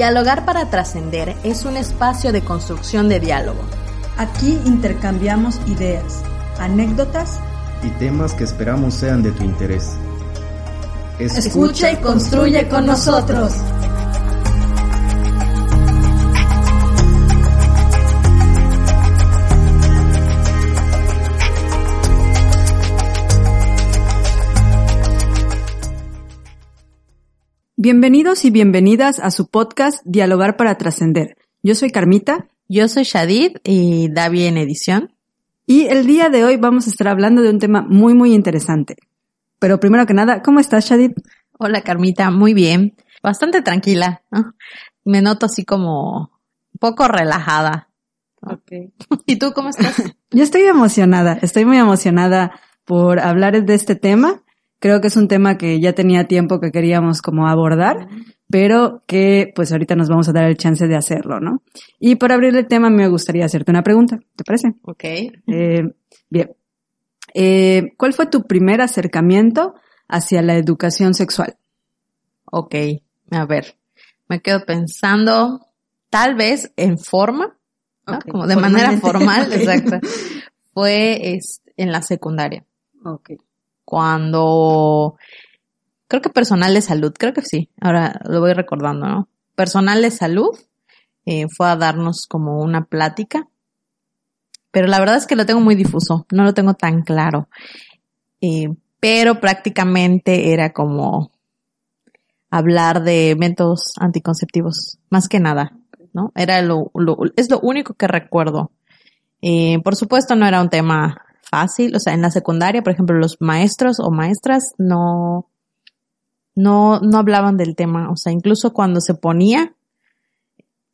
Dialogar para trascender es un espacio de construcción de diálogo. Aquí intercambiamos ideas, anécdotas y temas que esperamos sean de tu interés. Escucha y construye con nosotros. Bienvenidos y bienvenidas a su podcast Dialogar para Trascender. Yo soy Carmita. Yo soy Shadid y Davi en edición. Y el día de hoy vamos a estar hablando de un tema muy, muy interesante. Pero primero que nada, ¿cómo estás, Shadid? Hola, Carmita. Muy bien. Bastante tranquila. Me noto así como un poco relajada. Okay. ¿Y tú cómo estás? Yo estoy emocionada. Estoy muy emocionada por hablar de este tema Creo que es un tema que ya tenía tiempo que queríamos como abordar, pero que pues ahorita nos vamos a dar el chance de hacerlo, ¿no? Y para abrir el tema me gustaría hacerte una pregunta, ¿te parece? Ok. Eh, bien. Eh, ¿Cuál fue tu primer acercamiento hacia la educación sexual? Ok, a ver, me quedo pensando, tal vez en forma, como de manera formal, exacto. Fue en la secundaria. Ok cuando creo que personal de salud, creo que sí, ahora lo voy recordando, ¿no? Personal de salud eh, fue a darnos como una plática, pero la verdad es que lo tengo muy difuso, no lo tengo tan claro, eh, pero prácticamente era como hablar de métodos anticonceptivos, más que nada, ¿no? Era lo, es lo único que recuerdo. Eh, por supuesto no era un tema fácil, o sea, en la secundaria, por ejemplo, los maestros o maestras no, no, no hablaban del tema, o sea, incluso cuando se ponía,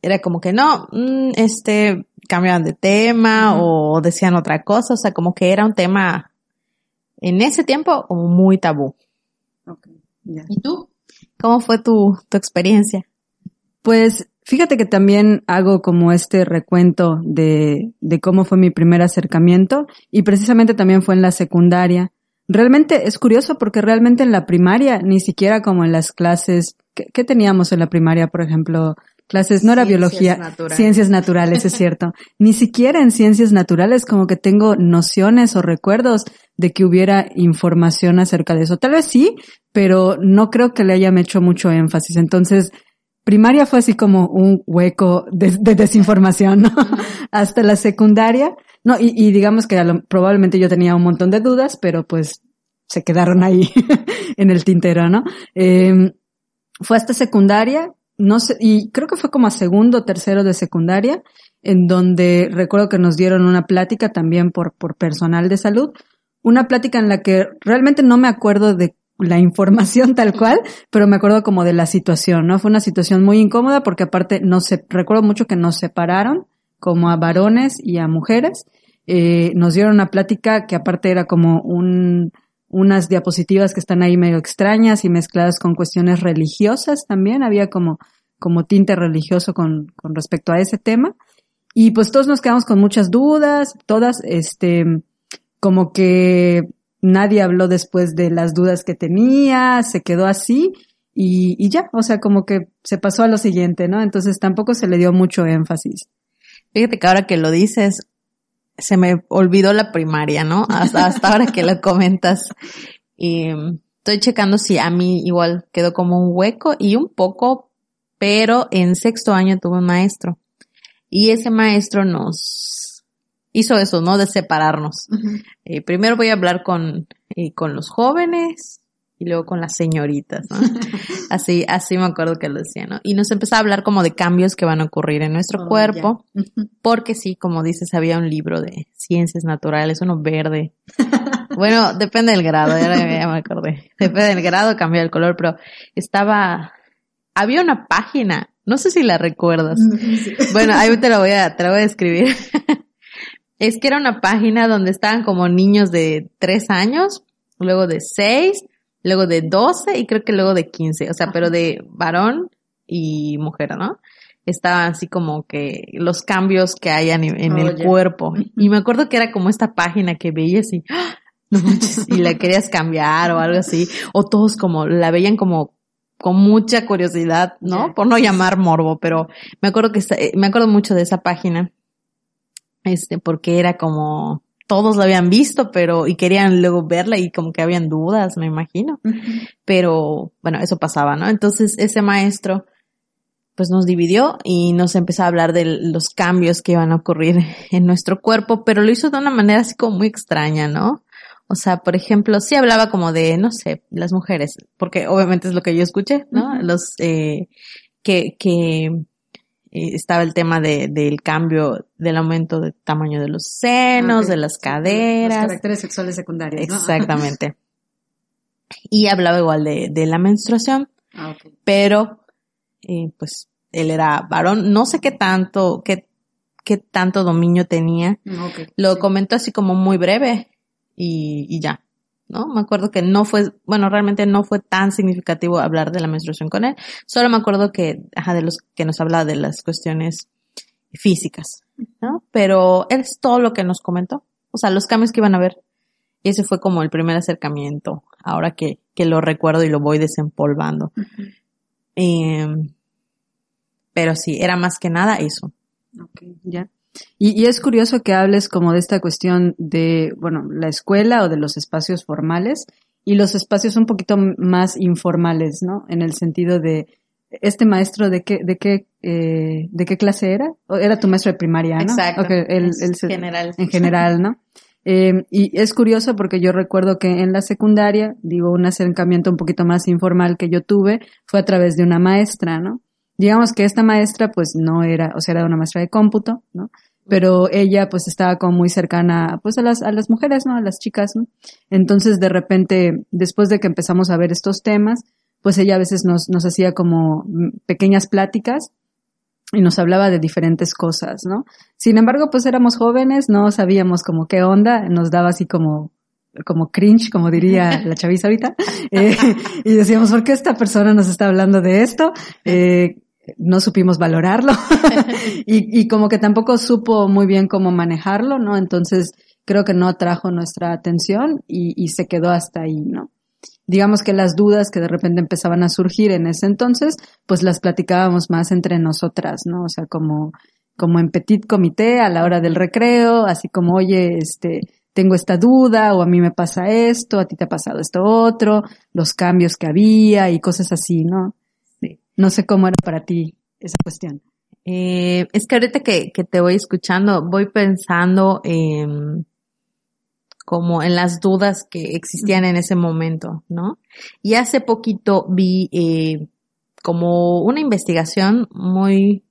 era como que no, mm, este, cambiaban de tema o decían otra cosa, o sea, como que era un tema en ese tiempo como muy tabú. ¿Y tú? ¿Cómo fue tu, tu experiencia? Pues Fíjate que también hago como este recuento de, de cómo fue mi primer acercamiento y precisamente también fue en la secundaria. Realmente es curioso porque realmente en la primaria, ni siquiera como en las clases, ¿qué, teníamos en la primaria, por ejemplo? Clases, no era biología, ciencias naturales, es cierto. Ni siquiera en ciencias naturales como que tengo nociones o recuerdos de que hubiera información acerca de eso. Tal vez sí, pero no creo que le hayan hecho mucho énfasis. Entonces, primaria fue así como un hueco de, desinformación, ¿no? Hasta la secundaria, no, y, digamos que probablemente yo tenía un montón de dudas, pero pues se quedaron ahí en el tintero, ¿no? Em, fue hasta secundaria, no sé, y creo que fue como a segundo o tercero de secundaria, en donde recuerdo que nos dieron una plática también por, por personal de salud, una plática en la que realmente no me acuerdo de la información tal cual, pero me acuerdo como de la situación, ¿no? Fue una situación muy incómoda porque aparte no se, recuerdo mucho que nos separaron como a varones y a mujeres. Eh, nos dieron una plática que aparte era como un, unas diapositivas que están ahí medio extrañas y mezcladas con cuestiones religiosas también. Había como, como tinte religioso con, con respecto a ese tema. Y pues todos nos quedamos con muchas dudas, todas, este, como que nadie habló después de las dudas que tenía, se quedó así y, y, ya, o sea, como que se pasó a lo siguiente, ¿no? Entonces tampoco se le dio mucho énfasis. Fíjate que ahora que lo dices, se me olvidó la primaria, ¿no? Hasta, hasta ahora que lo comentas. Y estoy checando si a mí igual quedó como un hueco y un poco, pero en sexto año tuve un maestro. Y ese maestro nos hizo eso, ¿no? De separarnos. Eh, primero voy a hablar con, eh, con los jóvenes y luego con las señoritas, ¿no? así, así me acuerdo que lo decía, ¿no? Y nos empezó a hablar como de cambios que van a ocurrir en nuestro oh, cuerpo, porque sí, como dices, había un libro de ciencias naturales, uno verde. bueno, depende del grado, ya, me acordé. Depende del grado, cambia el color, pero estaba, había una página, no sé si la recuerdas. Bueno, ahí te la voy a, te la voy a escribir. Es que era una página donde estaban como niños de tres años, luego de seis, luego de doce y creo que luego de quince, o sea, pero de varón y mujer, ¿no? Estaban así como que los cambios que hay en, el cuerpo. Y me acuerdo que era como esta página que veías y, ¡ah! y la querías cambiar o algo así, o todos como la veían como con mucha curiosidad, ¿no? Por no llamar morbo, pero me acuerdo que eh, me acuerdo mucho de esa página. Este, porque era como todos la habían visto, pero y querían luego verla y como que habían dudas, me imagino. Pero bueno, eso pasaba, ¿no? Entonces ese maestro pues nos dividió y nos empezó a hablar de los cambios que iban a ocurrir en nuestro cuerpo, pero lo hizo de una manera así como muy extraña, ¿no? O sea, por ejemplo, sí hablaba como de, no sé, las mujeres, porque obviamente es lo que yo escuché, ¿no? Los, eh, que, que eh, estaba el tema de, del cambio del aumento de tamaño de los senos, de las caderas. Los caracteres sexuales secundarios. ¿no? Exactamente. y hablaba igual de, de la menstruación, ah, okay. pero eh, pues él era varón, no sé qué tanto, qué, qué tanto dominio tenía. Lo comentó así como muy breve y, y ya. ¿No? Me acuerdo que no fue, bueno, realmente no fue tan significativo hablar de la menstruación con él. Solo me acuerdo que, ajá, de los que nos hablaba de las cuestiones físicas, ¿no? Pero es todo lo que nos comentó. O sea, los cambios que iban a ver. Y ese fue como el primer acercamiento, ahora que, que lo recuerdo y lo voy desempolvando. Pero sí, era más que nada eso. Ya. Y, y, es curioso que hables como de esta cuestión de, bueno, la escuela o de los espacios formales y los espacios un poquito más informales, ¿no? En el sentido de, este maestro de qué, de qué, eh, de qué clase era? Era tu maestro de primaria, ¿no? Exacto. Okay, el, el, general. En general, ¿no? Eh, y es curioso porque yo recuerdo que en la secundaria, digo, un acercamiento un poquito más informal que yo tuve fue a través de una maestra, ¿no? Digamos que esta maestra pues no era, o sea, era una maestra de cómputo, ¿no? Pero ella pues estaba como muy cercana pues a las, a las mujeres, ¿no? A las chicas, ¿no? Entonces de repente, después de que empezamos a ver estos temas, pues ella a veces nos, nos hacía como pequeñas pláticas y nos hablaba de diferentes cosas, ¿no? Sin embargo, pues éramos jóvenes, no sabíamos como qué onda, nos daba así como como cringe, como diría la chaviza ahorita, eh, y decíamos, ¿por qué esta persona nos está hablando de esto? Eh, no supimos valorarlo y, y, como que tampoco supo muy bien cómo manejarlo, ¿no? Entonces creo que no atrajo nuestra atención y, y, se quedó hasta ahí, ¿no? Digamos que las dudas que de repente empezaban a surgir en ese entonces, pues las platicábamos más entre nosotras, ¿no? O sea, como, como en petit comité a la hora del recreo, así como, oye, este, tengo esta duda o a mí me pasa esto, a ti te ha pasado esto otro, los cambios que había y cosas así, ¿no? No sé cómo era para ti esa cuestión. Eh, es que ahorita que, que, te voy escuchando, voy pensando en como en las dudas que existían en ese momento, ¿no? Y hace poquito vi eh, como una investigación muy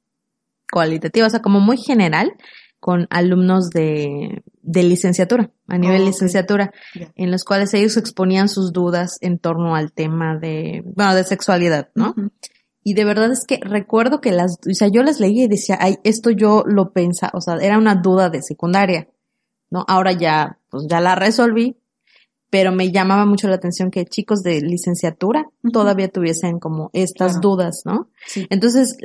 cualitativa, o sea, como muy general, con alumnos de, de licenciatura, a nivel oh, licenciatura, en los cuales ellos exponían sus dudas en torno al tema de, bueno, de sexualidad, ¿no? Y de verdad es que recuerdo que las, o sea, yo las leía y decía, ay, esto yo lo pensaba, o sea, era una duda de secundaria, ¿no? Ahora ya, pues ya la resolví, pero me llamaba mucho la atención que chicos de licenciatura todavía tuviesen como estas dudas, ¿no? Sí. Entonces,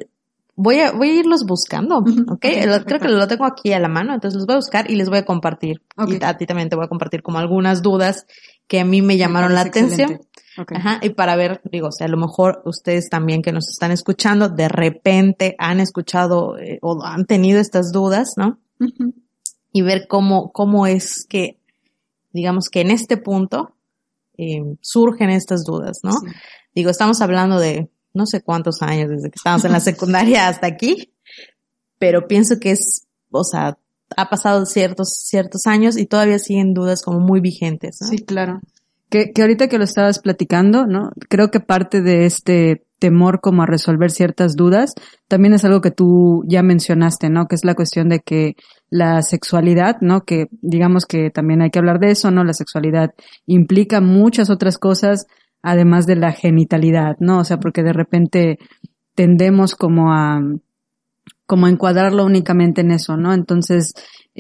voy a, voy a irlos buscando, ¿ok? Creo que lo tengo aquí a la mano, entonces los voy a buscar y les voy a compartir. Y a ti también te voy a compartir como algunas dudas que a mí me llamaron la atención. Ajá, y para ver, digo, o sea, a lo mejor ustedes también que nos están escuchando, de repente han escuchado eh, o han tenido estas dudas, ¿no? Y ver cómo, cómo es que, digamos que en este punto eh, surgen estas dudas, ¿no? Digo, estamos hablando de no sé cuántos años desde que estamos en la secundaria hasta aquí, pero pienso que es, o sea, ha pasado ciertos, ciertos años y todavía siguen dudas como muy vigentes, ¿no? Sí, claro. Que, que ahorita que lo estabas platicando, ¿no? Creo que parte de este temor como a resolver ciertas dudas también es algo que tú ya mencionaste, ¿no? Que es la cuestión de que la sexualidad, ¿no? Que digamos que también hay que hablar de eso, ¿no? La sexualidad implica muchas otras cosas además de la genitalidad, ¿no? O sea, porque de repente tendemos como a como a encuadrarlo únicamente en eso, ¿no? Entonces,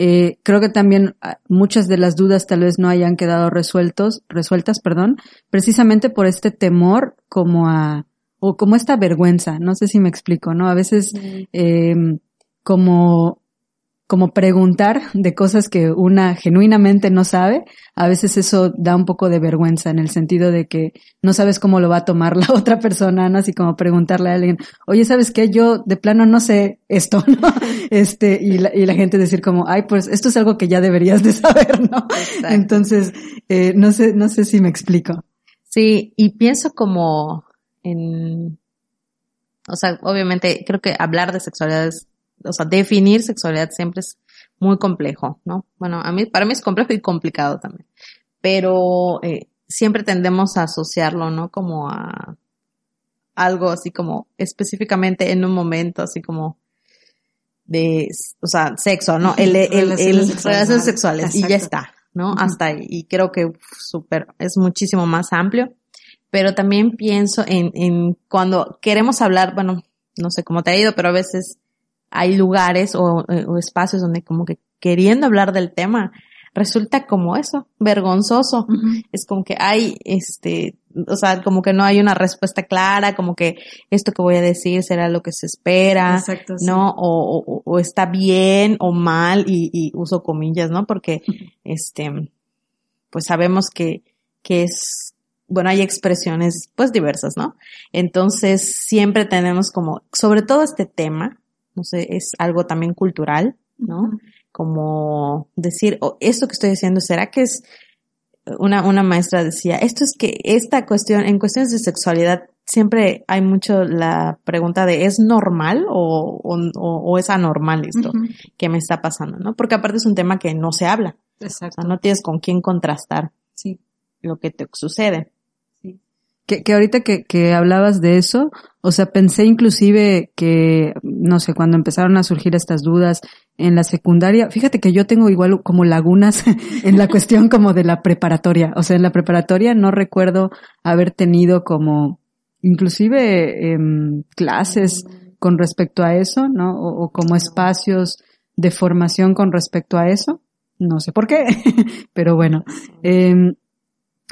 eh, creo que también ah, muchas de las dudas tal vez no hayan quedado resueltos, resueltas, perdón, precisamente por este temor como a, o como esta vergüenza, no sé si me explico, ¿no? A veces, eh, como como preguntar de cosas que una genuinamente no sabe, a veces eso da un poco de vergüenza en el sentido de que no sabes cómo lo va a tomar la otra persona, ¿no? Así como preguntarle a alguien, oye, ¿sabes qué? Yo de plano no sé esto, ¿no? Este, y la, y la gente decir como, ay, pues esto es algo que ya deberías de saber, ¿no? Entonces, eh, no sé, no sé si me explico. Sí, y pienso como en, o sea, obviamente creo que hablar de sexualidad es o sea, definir sexualidad siempre es muy complejo, ¿no? Bueno, a mí, para mí es complejo y complicado también. Pero eh, siempre tendemos a asociarlo, ¿no? Como a algo así como específicamente en un momento, así como de, o sea, sexo, ¿no? El, el, el, relaciones sexuales, y ya está, ¿no? Hasta ahí. Y creo que súper, es muchísimo más amplio. Pero también pienso en, en cuando queremos hablar, bueno, no sé cómo te ha ido, pero a veces hay lugares o, eh, o, espacios donde como que queriendo hablar del tema resulta como eso, vergonzoso. Es como que hay, este, o sea, como que no hay una respuesta clara, como que esto que voy a decir será lo que se espera, Exacto, ¿no? O, o, está bien o mal y, y uso comillas, ¿no? Porque, este, pues sabemos que, que es bueno, hay expresiones pues diversas, ¿no? Entonces siempre tenemos como, sobre todo este tema, no sé, es algo también cultural, ¿no? Como decir, oh, esto que estoy diciendo, ¿será que es una, una maestra decía, esto es que esta cuestión, en cuestiones de sexualidad, siempre hay mucho la pregunta de ¿es normal o, o, o es anormal esto que me está pasando? ¿no? Porque aparte es un tema que no se habla. Exacto. O sea, no tienes con quién contrastar sí. lo que te sucede. Que, que ahorita que, que hablabas de eso, o sea, pensé inclusive que, no sé, cuando empezaron a surgir estas dudas en la secundaria, fíjate que yo tengo igual como lagunas en la cuestión como de la preparatoria. O sea, en la preparatoria no recuerdo haber tenido como, inclusive, eh, clases con respecto a eso, ¿no? O, o, como espacios de formación con respecto a eso. No sé por qué, pero bueno. Eh,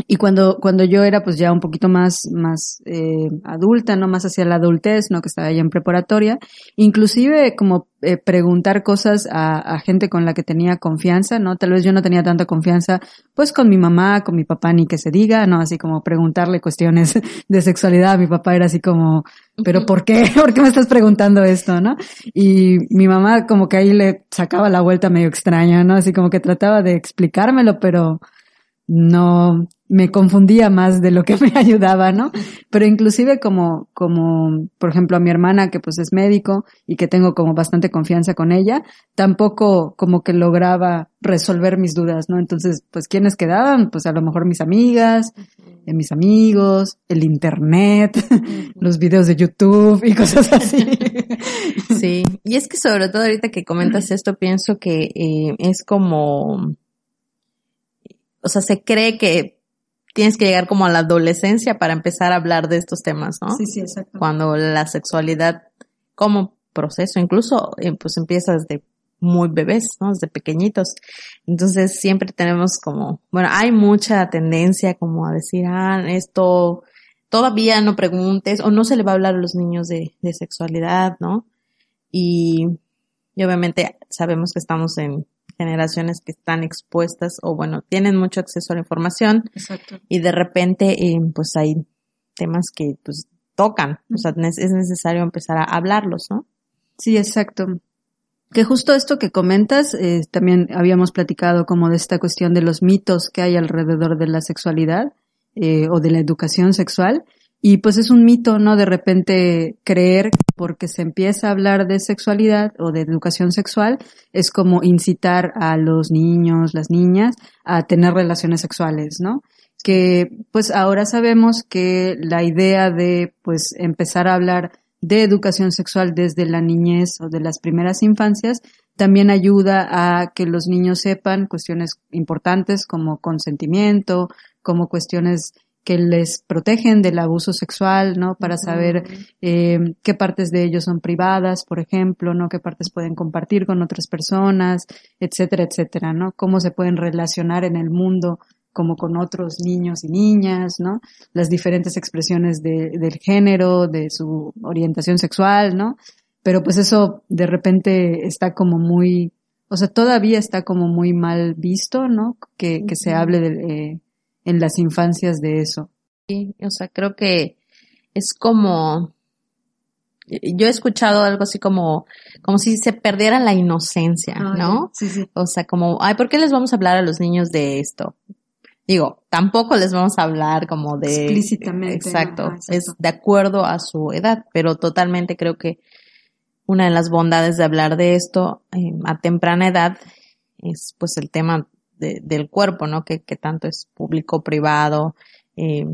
y cuando, cuando yo era pues ya un poquito más, más eh, adulta, ¿no? Más hacia la adultez, ¿no? Que estaba ya en preparatoria, inclusive como eh, preguntar cosas a, a, gente con la que tenía confianza, ¿no? Tal vez yo no tenía tanta confianza, pues con mi mamá, con mi papá, ni que se diga, ¿no? Así como preguntarle cuestiones de sexualidad. Mi papá era así como, ¿pero por qué? ¿Por qué me estás preguntando esto, no? Y mi mamá como que ahí le sacaba la vuelta medio extraña, ¿no? Así como que trataba de explicármelo, pero no me confundía más de lo que me ayudaba, ¿no? Pero inclusive como, como, por ejemplo, a mi hermana, que pues es médico y que tengo como bastante confianza con ella, tampoco como que lograba resolver mis dudas, ¿no? Entonces, pues, ¿quiénes quedaban? Pues a lo mejor mis amigas, eh, mis amigos, el internet, los videos de YouTube y cosas así. Sí, y es que sobre todo ahorita que comentas esto, pienso que eh, es como o sea, se cree que tienes que llegar como a la adolescencia para empezar a hablar de estos temas, ¿no? Sí, sí, exacto. Cuando la sexualidad como proceso, incluso eh, pues empieza desde muy bebés, ¿no? Desde pequeñitos. Entonces siempre tenemos como, bueno, hay mucha tendencia como a decir, ah, esto todavía no preguntes o no se le va a hablar a los niños de, de sexualidad, ¿no? Y, y obviamente sabemos que estamos en generaciones que están expuestas o bueno, tienen mucho acceso a la información Exacto. y de repente eh, pues hay temas que pues tocan, o sea, es necesario empezar a hablarlos, ¿no? Sí, exacto. Que justo esto que comentas, eh, también habíamos platicado como de esta cuestión de los mitos que hay alrededor de la sexualidad eh, o de la educación sexual y pues es un mito, ¿no? De repente creer porque se empieza a hablar de sexualidad o de educación sexual es como incitar a los niños, las niñas a tener relaciones sexuales, ¿no? Que pues ahora sabemos que la idea de pues empezar a hablar de educación sexual desde la niñez o de las primeras infancias también ayuda a que los niños sepan cuestiones importantes como consentimiento, como cuestiones que les protegen del abuso sexual, ¿no? Para saber eh, qué partes de ellos son privadas, por ejemplo, ¿no? Qué partes pueden compartir con otras personas, etcétera, etcétera, ¿no? Cómo se pueden relacionar en el mundo como con otros niños y niñas, ¿no? Las diferentes expresiones de, del género, de su orientación sexual, ¿no? Pero pues eso de repente está como muy O sea, todavía está como muy mal visto, ¿no? Que, que se hable de, eh, en las infancias de eso. Sí, o sea, creo que es como, yo he escuchado algo así como, como si se perdiera la inocencia, Ah, ¿no? Sí, sí. O sea, como, ay, ¿por qué les vamos a hablar a los niños de esto? Digo, tampoco les vamos a hablar como de... Explícitamente, Exacto, es de acuerdo a su edad, pero totalmente creo que una de las bondades de hablar de esto eh, a temprana edad es pues el tema de- del cuerpo, ¿no? Que, que tanto es público, privado, eh,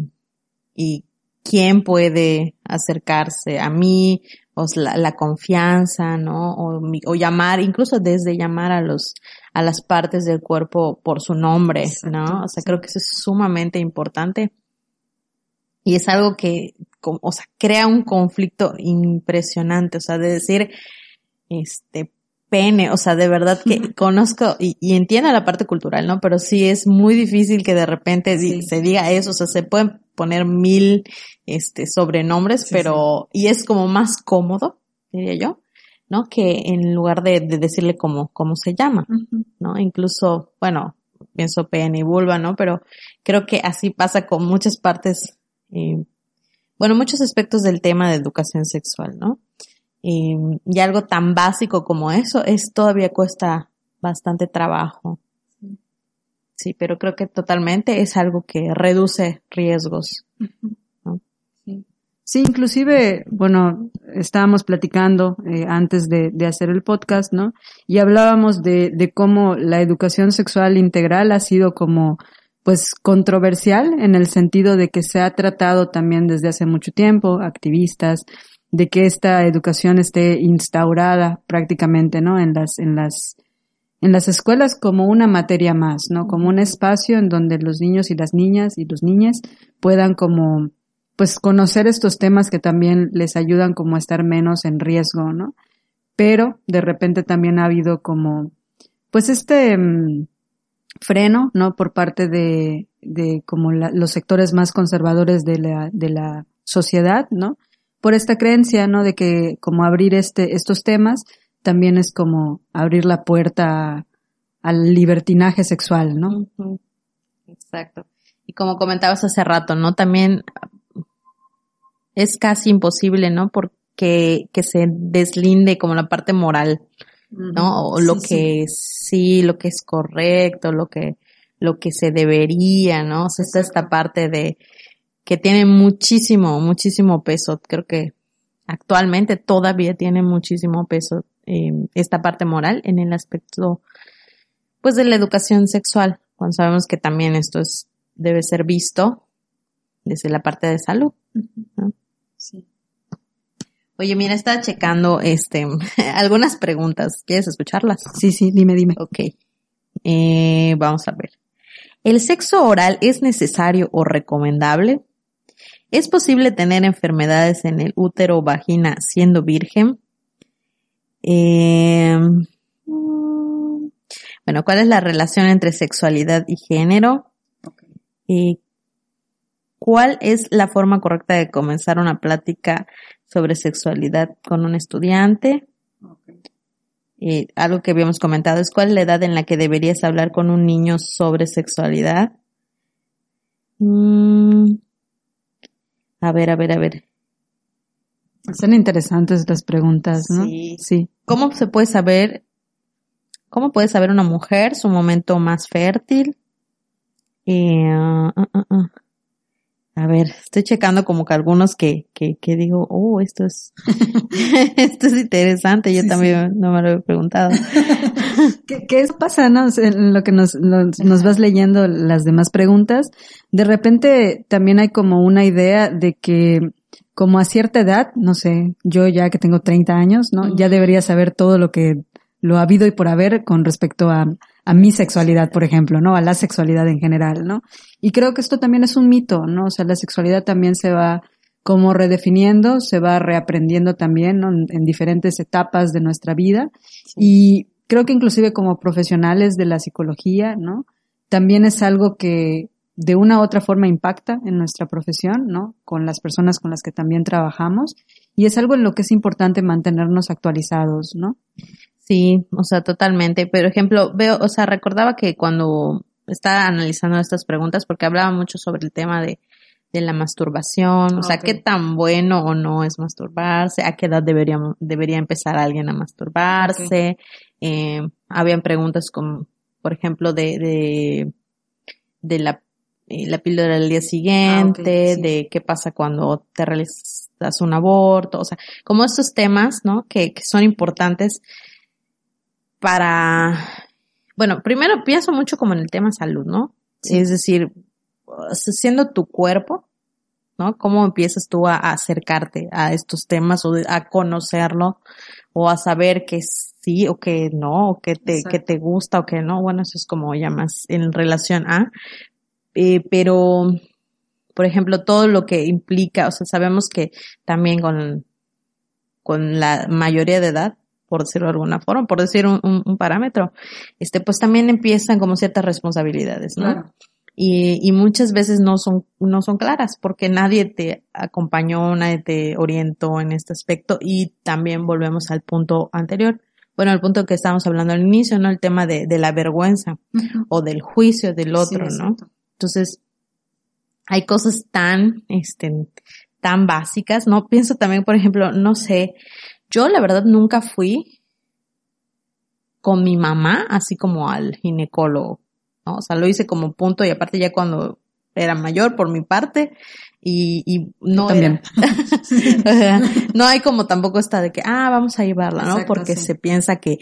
y quién puede acercarse a mí, o la, la confianza, ¿no? O, mi- o llamar, incluso desde llamar a los, a las partes del cuerpo por su nombre, ¿no? O sea, creo que eso es sumamente importante. Y es algo que, o sea, crea un conflicto impresionante, o sea, de decir, este, pene, o sea, de verdad que conozco y, y entiendo la parte cultural, ¿no? Pero sí es muy difícil que de repente Sí. se diga eso, o sea, se pueden poner mil, este, sobrenombres, Sí, pero, y es como más cómodo, diría yo, ¿no? Que en lugar de, de decirle cómo, cómo se llama. ¿no? Incluso, bueno, pienso pene y vulva, ¿no? Pero creo que así pasa con muchas partes, eh, bueno, muchos aspectos del tema de educación sexual, ¿no? Eh, y algo tan básico como eso es todavía cuesta bastante trabajo. Sí, pero creo que totalmente es algo que reduce riesgos. Sí, inclusive, bueno, estábamos platicando eh, antes de, de hacer el podcast, ¿no? Y hablábamos de, de cómo la educación sexual integral ha sido como, pues, controversial en el sentido de que se ha tratado también desde hace mucho tiempo, activistas, de que esta educación esté instaurada prácticamente, ¿no? En las, en las, en las escuelas como una materia más, ¿no? Como un espacio en donde los niños y las niñas y los niñas puedan como, pues conocer estos temas que también les ayudan como a estar menos en riesgo, ¿no? Pero de repente también ha habido como, pues este mm, freno, ¿no? Por parte de, de como la- los sectores más conservadores de la, de la sociedad, ¿no? Por esta creencia, ¿no? De que como abrir este, estos temas también es como abrir la puerta al libertinaje sexual, ¿no? Exacto. Y como comentabas hace rato, ¿no? También es casi imposible, ¿no? Porque que se deslinde como la parte moral, ¿no? O lo Sí, sí. que sí, lo que es correcto, lo que, lo que se debería, ¿no? O sea, está esta parte de que tiene muchísimo, muchísimo peso. Creo que actualmente todavía tiene muchísimo peso eh, esta parte moral en el aspecto, pues, de la educación sexual, cuando sabemos que también esto es, debe ser visto desde la parte de salud. ¿no? Sí. Oye, mira, estaba checando este algunas preguntas. ¿Quieres escucharlas? Sí, sí, dime, dime. Ok. Eh, vamos a ver. ¿El sexo oral es necesario o recomendable? ¿Es posible tener enfermedades en el útero o vagina siendo virgen? Eh, bueno, ¿cuál es la relación entre sexualidad y género? Eh, ¿Cuál es la forma correcta de comenzar una plática sobre sexualidad con un estudiante? Eh, algo que habíamos comentado es cuál es la edad en la que deberías hablar con un niño sobre sexualidad. Mm, a ver, a ver, a ver. Son interesantes las preguntas, ¿no? Sí. Sí. ¿Cómo se puede saber, cómo puede saber una mujer su momento más fértil? Eh, ah, ah, ah. A ver, estoy checando como que algunos que, que, que digo, oh, esto es, esto es interesante. Yo Sí, también no me lo he preguntado. ¿Qué, qué eso pasa, no? O sea, En lo que nos, nos, nos vas leyendo las demás preguntas, de repente también hay como una idea de que como a cierta edad, no sé, yo ya que tengo 30 años, ¿no? Ya debería saber todo lo que lo ha habido y por haber con respecto a, a mi sexualidad, por ejemplo, ¿no? A la sexualidad en general, ¿no? Y creo que esto también es un mito, ¿no? O sea, la sexualidad también se va como redefiniendo, se va reaprendiendo también, ¿no? En, en diferentes etapas de nuestra vida. Y creo que inclusive como profesionales de la psicología, ¿no? También es algo que de una u otra forma impacta en nuestra profesión, ¿no? Con las personas con las que también trabajamos. Y es algo en lo que es importante mantenernos actualizados, ¿no? Sí, o sea, totalmente. Por ejemplo, veo, o sea, recordaba que cuando estaba analizando estas preguntas, porque hablaba mucho sobre el tema de, de la masturbación, o sea, qué tan bueno o no es masturbarse, a qué edad debería, debería empezar alguien a masturbarse. Eh, habían preguntas como, por ejemplo, de, de, de la, eh, la píldora del día siguiente, Ah, sí. de qué pasa cuando te realizas un aborto, o sea, como estos temas, ¿no? Que, que son importantes para, bueno, primero pienso mucho como en el tema salud, ¿no? Es decir, siendo tu cuerpo, ¿no? ¿Cómo empiezas tú a, a acercarte a estos temas o de- a conocerlo o a saber que sí o que no, o que te, Exacto. que te gusta o que no? Bueno, eso es como ya más en relación a, eh, pero, por ejemplo, todo lo que implica, o sea, sabemos que también con, con la mayoría de edad, por decirlo de alguna forma, por decir un, un- un parámetro, este, pues también empiezan como ciertas responsabilidades, ¿no? Claro. Y, y muchas veces no son, no son claras porque nadie te acompañó, nadie te orientó en este aspecto y también volvemos al punto anterior. Bueno, al punto que estábamos hablando al inicio, ¿no? El tema de, de la vergüenza o del juicio del otro, Sí, ¿no? Entonces, hay cosas tan, este, tan básicas, ¿no? Pienso también, por ejemplo, no sé, yo la verdad nunca fui con mi mamá, así como al ginecólogo, ¿no? O sea, lo hice como punto y aparte ya cuando era mayor por mi parte y, y no también. era- O sea, no hay como tampoco esta de que, ah, vamos a llevarla, ¿no? Porque sí. se piensa que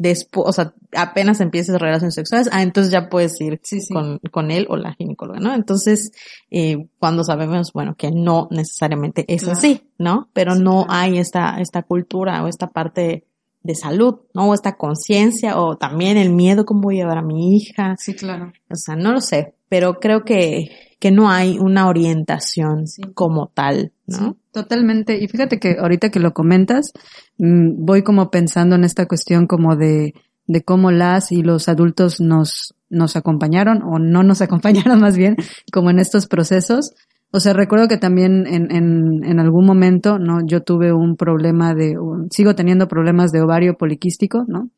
después, o sea, apenas empieces relaciones sexuales, ah, entonces ya puedes ir Sí, sí. con, con él o la ginecóloga, ¿no? Entonces, eh, cuando sabemos, bueno, que no necesariamente es Claro. así, ¿no? Pero Sí, no claro. hay esta, esta cultura o esta parte de salud, ¿no? O esta conciencia o también el miedo, cómo voy a llevar a mi hija, Sí, claro. o sea, no lo sé, pero creo que, que no hay una orientación Sí. como tal, ¿no? Sí, totalmente. Y fíjate que ahorita que lo comentas, mm, voy como pensando en esta cuestión como de, de cómo las y los adultos nos, nos acompañaron o no nos acompañaron más bien como en estos procesos. O sea, recuerdo que también en, en, en algún momento, ¿no? Yo tuve un problema de, un- sigo teniendo problemas de ovario poliquístico, ¿no?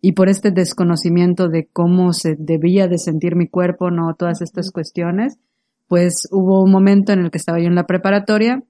Y por este desconocimiento de cómo se debía de sentir mi cuerpo, ¿no? Todas estas cuestiones, pues hubo un momento en el que estaba yo en la preparatoria,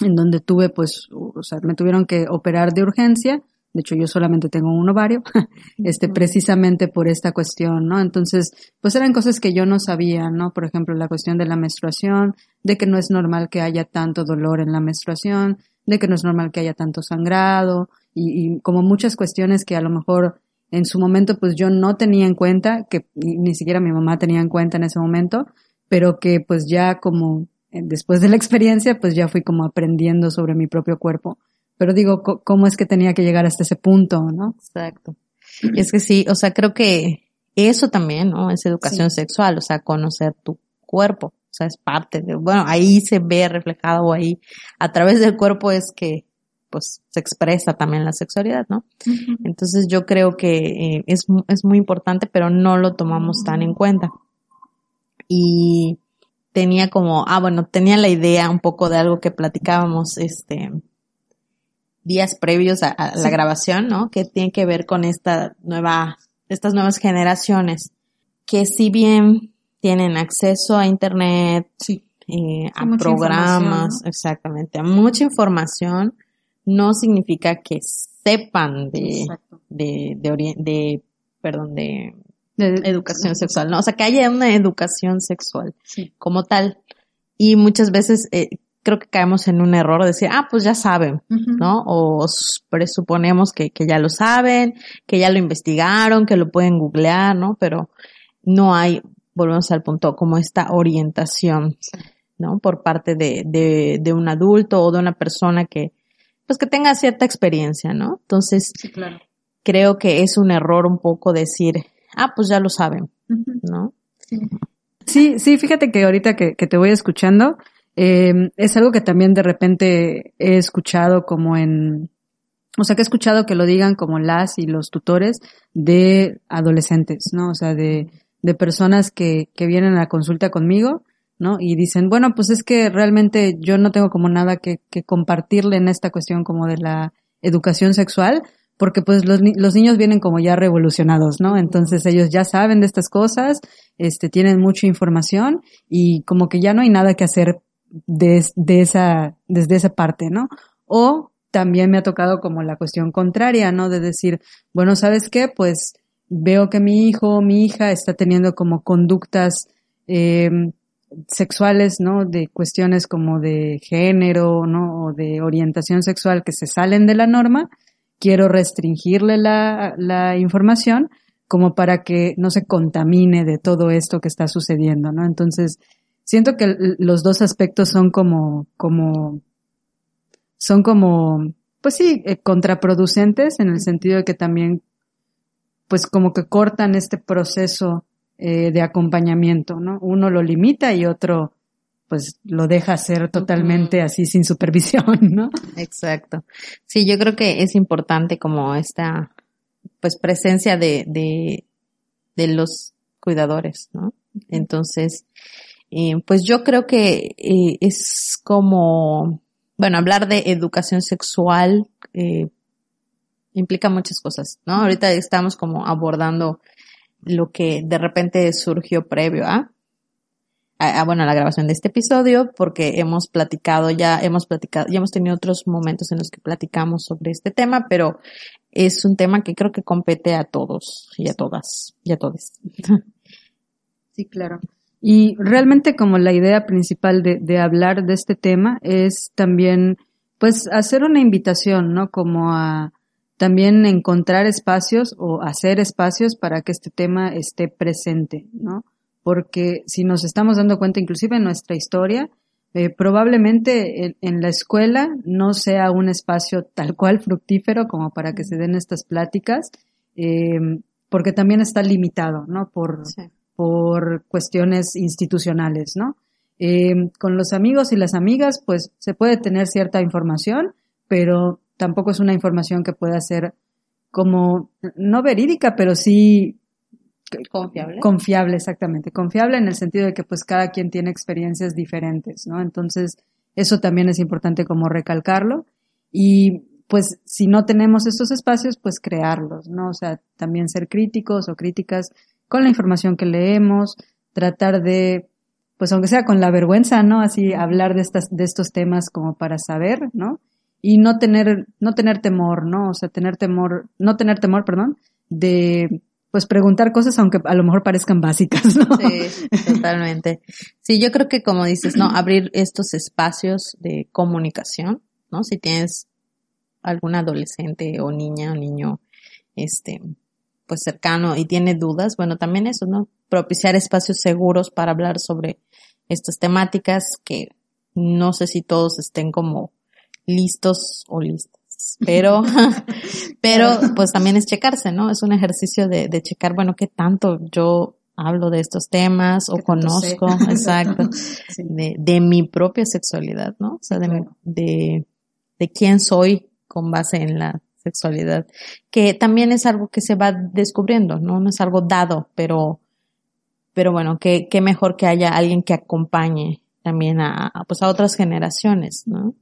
en donde tuve, pues, o sea, me tuvieron que operar de urgencia. De hecho, yo solamente tengo un ovario, este, precisamente por esta cuestión, ¿no? Entonces, pues eran cosas que yo no sabía, ¿no? Por ejemplo, la cuestión de la menstruación, de que no es normal que haya tanto dolor en la menstruación, de que no es normal que haya tanto sangrado, y, y como muchas cuestiones que a lo mejor en su momento, pues yo no tenía en cuenta, que ni ni siquiera mi mamá tenía en cuenta en ese momento, pero que pues ya como eh, después de la experiencia, pues ya fui como aprendiendo sobre mi propio cuerpo. Pero digo, ¿cómo es que tenía que llegar hasta ese punto, no? Exacto. Y es que sí, o sea, creo que eso también, ¿no? Es educación sexual, o sea, conocer tu cuerpo, o sea, es parte de, bueno, ahí se ve reflejado o ahí, a través del cuerpo es que, pues, se expresa también la sexualidad, ¿no? Entonces yo creo que eh, es, es muy importante, pero no lo tomamos tan en cuenta. Y tenía como, ah, bueno, tenía la idea un poco de algo que platicábamos, este, días previos a, a la grabación, ¿no? Que tiene que ver con esta nueva, estas nuevas generaciones, que si bien tienen acceso a internet, Sí. eh, a programas, exactamente, a mucha información, no significa que sepan de, Exacto. de, de, de, perdón, De- educación sexual, ¿no? O sea, que haya una educación sexual Sí. como tal. Y muchas veces eh, creo que caemos en un error de decir, ah, pues ya saben. ¿no? O presuponemos que, que ya lo saben, que ya lo investigaron, que lo pueden googlear, ¿no? Pero no hay, volvemos al punto, como esta orientación, ¿no? Por parte de, de, de un adulto o de una persona que, pues que tenga cierta experiencia, ¿no? Entonces, Sí, claro. creo que es un error un poco decir, ah, pues ya lo saben. ¿no? Sí, sí, fíjate que ahorita que, que te voy escuchando, eh, es algo que también de repente he escuchado como en, o sea, que he escuchado que lo digan como las y los tutores de adolescentes, ¿no? O sea, de, de personas que, que vienen a la consulta conmigo, ¿no? Y dicen, bueno, pues es que realmente yo no tengo como nada que, que compartirle en esta cuestión como de la educación sexual, porque pues los, los niños vienen como ya revolucionados, ¿no? Entonces ellos ya saben de estas cosas, este, tienen mucha información y como que ya no hay nada que hacer de, de esa, desde esa parte, ¿no? O también me ha tocado como la cuestión contraria, ¿no? De decir, bueno, ¿sabes qué? Pues veo que mi hijo o mi hija está teniendo como conductas eh, sexuales, ¿no? De cuestiones como de género, ¿no? O de orientación sexual que se salen de la norma. Quiero restringirle la, la información como para que no se contamine de todo esto que está sucediendo, ¿no? Entonces, siento que los dos aspectos son como, como, son como, pues sí, eh, contraproducentes en el sentido de que también, pues como que cortan este proceso eh, de acompañamiento, ¿no? Uno lo limita y otro, pues lo deja hacer totalmente así sin supervisión, ¿no? Exacto. Sí, yo creo que es importante como esta, pues, presencia de, de, de los cuidadores, ¿no? Entonces, eh, pues yo creo que eh, es como, bueno, hablar de educación sexual eh, implica muchas cosas, ¿no? Ahorita estamos como abordando lo que de repente surgió previo a, a, bueno, la grabación de este episodio, porque hemos platicado ya, hemos platicado, ya hemos tenido otros momentos en los que platicamos sobre este tema, pero es un tema que creo que compete a todos y a todas y a todos. Sí, claro. Y realmente como la idea principal de, de hablar de este tema es también, pues, hacer una invitación, ¿no? Como a también encontrar espacios o hacer espacios para que este tema esté presente, ¿no? Porque si nos estamos dando cuenta, inclusive en nuestra historia, eh, probablemente en, en la escuela no sea un espacio tal cual fructífero como para que se den estas pláticas, eh, porque también está limitado, ¿no? Por, Sí. por cuestiones institucionales, ¿no? Eh, con los amigos y las amigas, pues se puede tener cierta información, pero tampoco es una información que pueda ser como, no verídica, pero sí Confiable. confiable, exactamente. Confiable en el sentido de que pues cada quien tiene experiencias diferentes, ¿no? Entonces, eso también es importante como recalcarlo. Y pues si no tenemos estos espacios, pues crearlos, ¿no? O sea, también ser críticos o críticas con la información que leemos, tratar de, pues aunque sea con la vergüenza, ¿no? Así hablar de estas, de estos temas como para saber, ¿no? Y no tener, no tener temor, ¿no? O sea, tener temor, no tener temor, perdón, de, pues preguntar cosas aunque a lo mejor parezcan básicas, ¿no? Sí, totalmente. Sí, yo creo que como dices, ¿no? Abrir estos espacios de comunicación, ¿no? Si tienes algún adolescente o niña o niño, este, pues cercano y tiene dudas, bueno, también eso, ¿no? Propiciar espacios seguros para hablar sobre estas temáticas que no sé si todos estén como listos o listas, pero, pero pues también es checarse, ¿no? Es un ejercicio de, de checar, bueno, qué tanto yo hablo de estos temas o Qué sé. conozco, exacto, Sí. de, de mi propia sexualidad, ¿no? O sea, de, Claro. de, de quién soy con base en la sexualidad, que también es algo que se va descubriendo, ¿no? No es algo dado, pero, pero bueno, que, que mejor que haya alguien que acompañe también a, a, pues a otras generaciones, ¿no?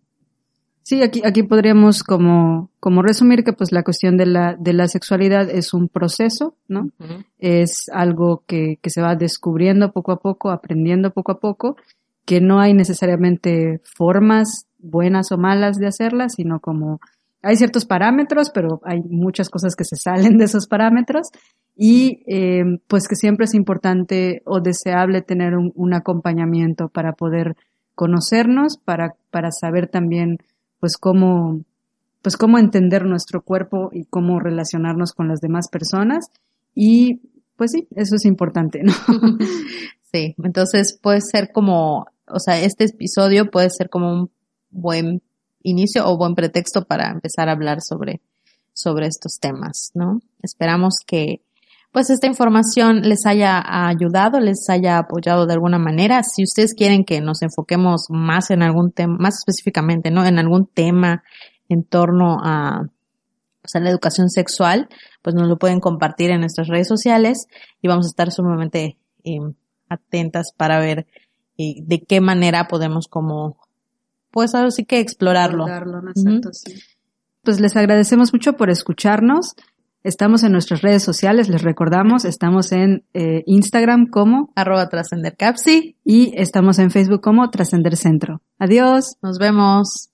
Sí, aquí, aquí podríamos como, como resumir que pues la cuestión de la, de la sexualidad es un proceso, ¿no? Es algo que, que se va descubriendo poco a poco, aprendiendo poco a poco, que no hay necesariamente formas buenas o malas de hacerla, sino como hay ciertos parámetros, pero hay muchas cosas que se salen de esos parámetros y eh, pues que siempre es importante o deseable tener un, un acompañamiento para poder conocernos, para, para saber también pues cómo, pues cómo entender nuestro cuerpo y cómo relacionarnos con las demás personas. Y pues sí, eso es importante, ¿no? Sí, entonces puede ser como, o sea, este episodio puede ser como un buen inicio o buen pretexto para empezar a hablar sobre, sobre estos temas, ¿no? Esperamos que, pues esta información les haya ayudado, les haya apoyado de alguna manera. Si ustedes quieren que nos enfoquemos más en algún tema, más específicamente, ¿no? En algún tema en torno a, pues, a la educación sexual, pues nos lo pueden compartir en nuestras redes sociales y vamos a estar sumamente eh, atentas para ver eh, de qué manera podemos como, pues ahora sí que explorarlo. Abordarlo, ¿no? Sí. Pues les agradecemos mucho por escucharnos. Estamos en nuestras redes sociales, les recordamos, estamos en eh, Instagram como arroba trascender capsi y estamos en Facebook como Trascender Centro. Adiós. Nos vemos.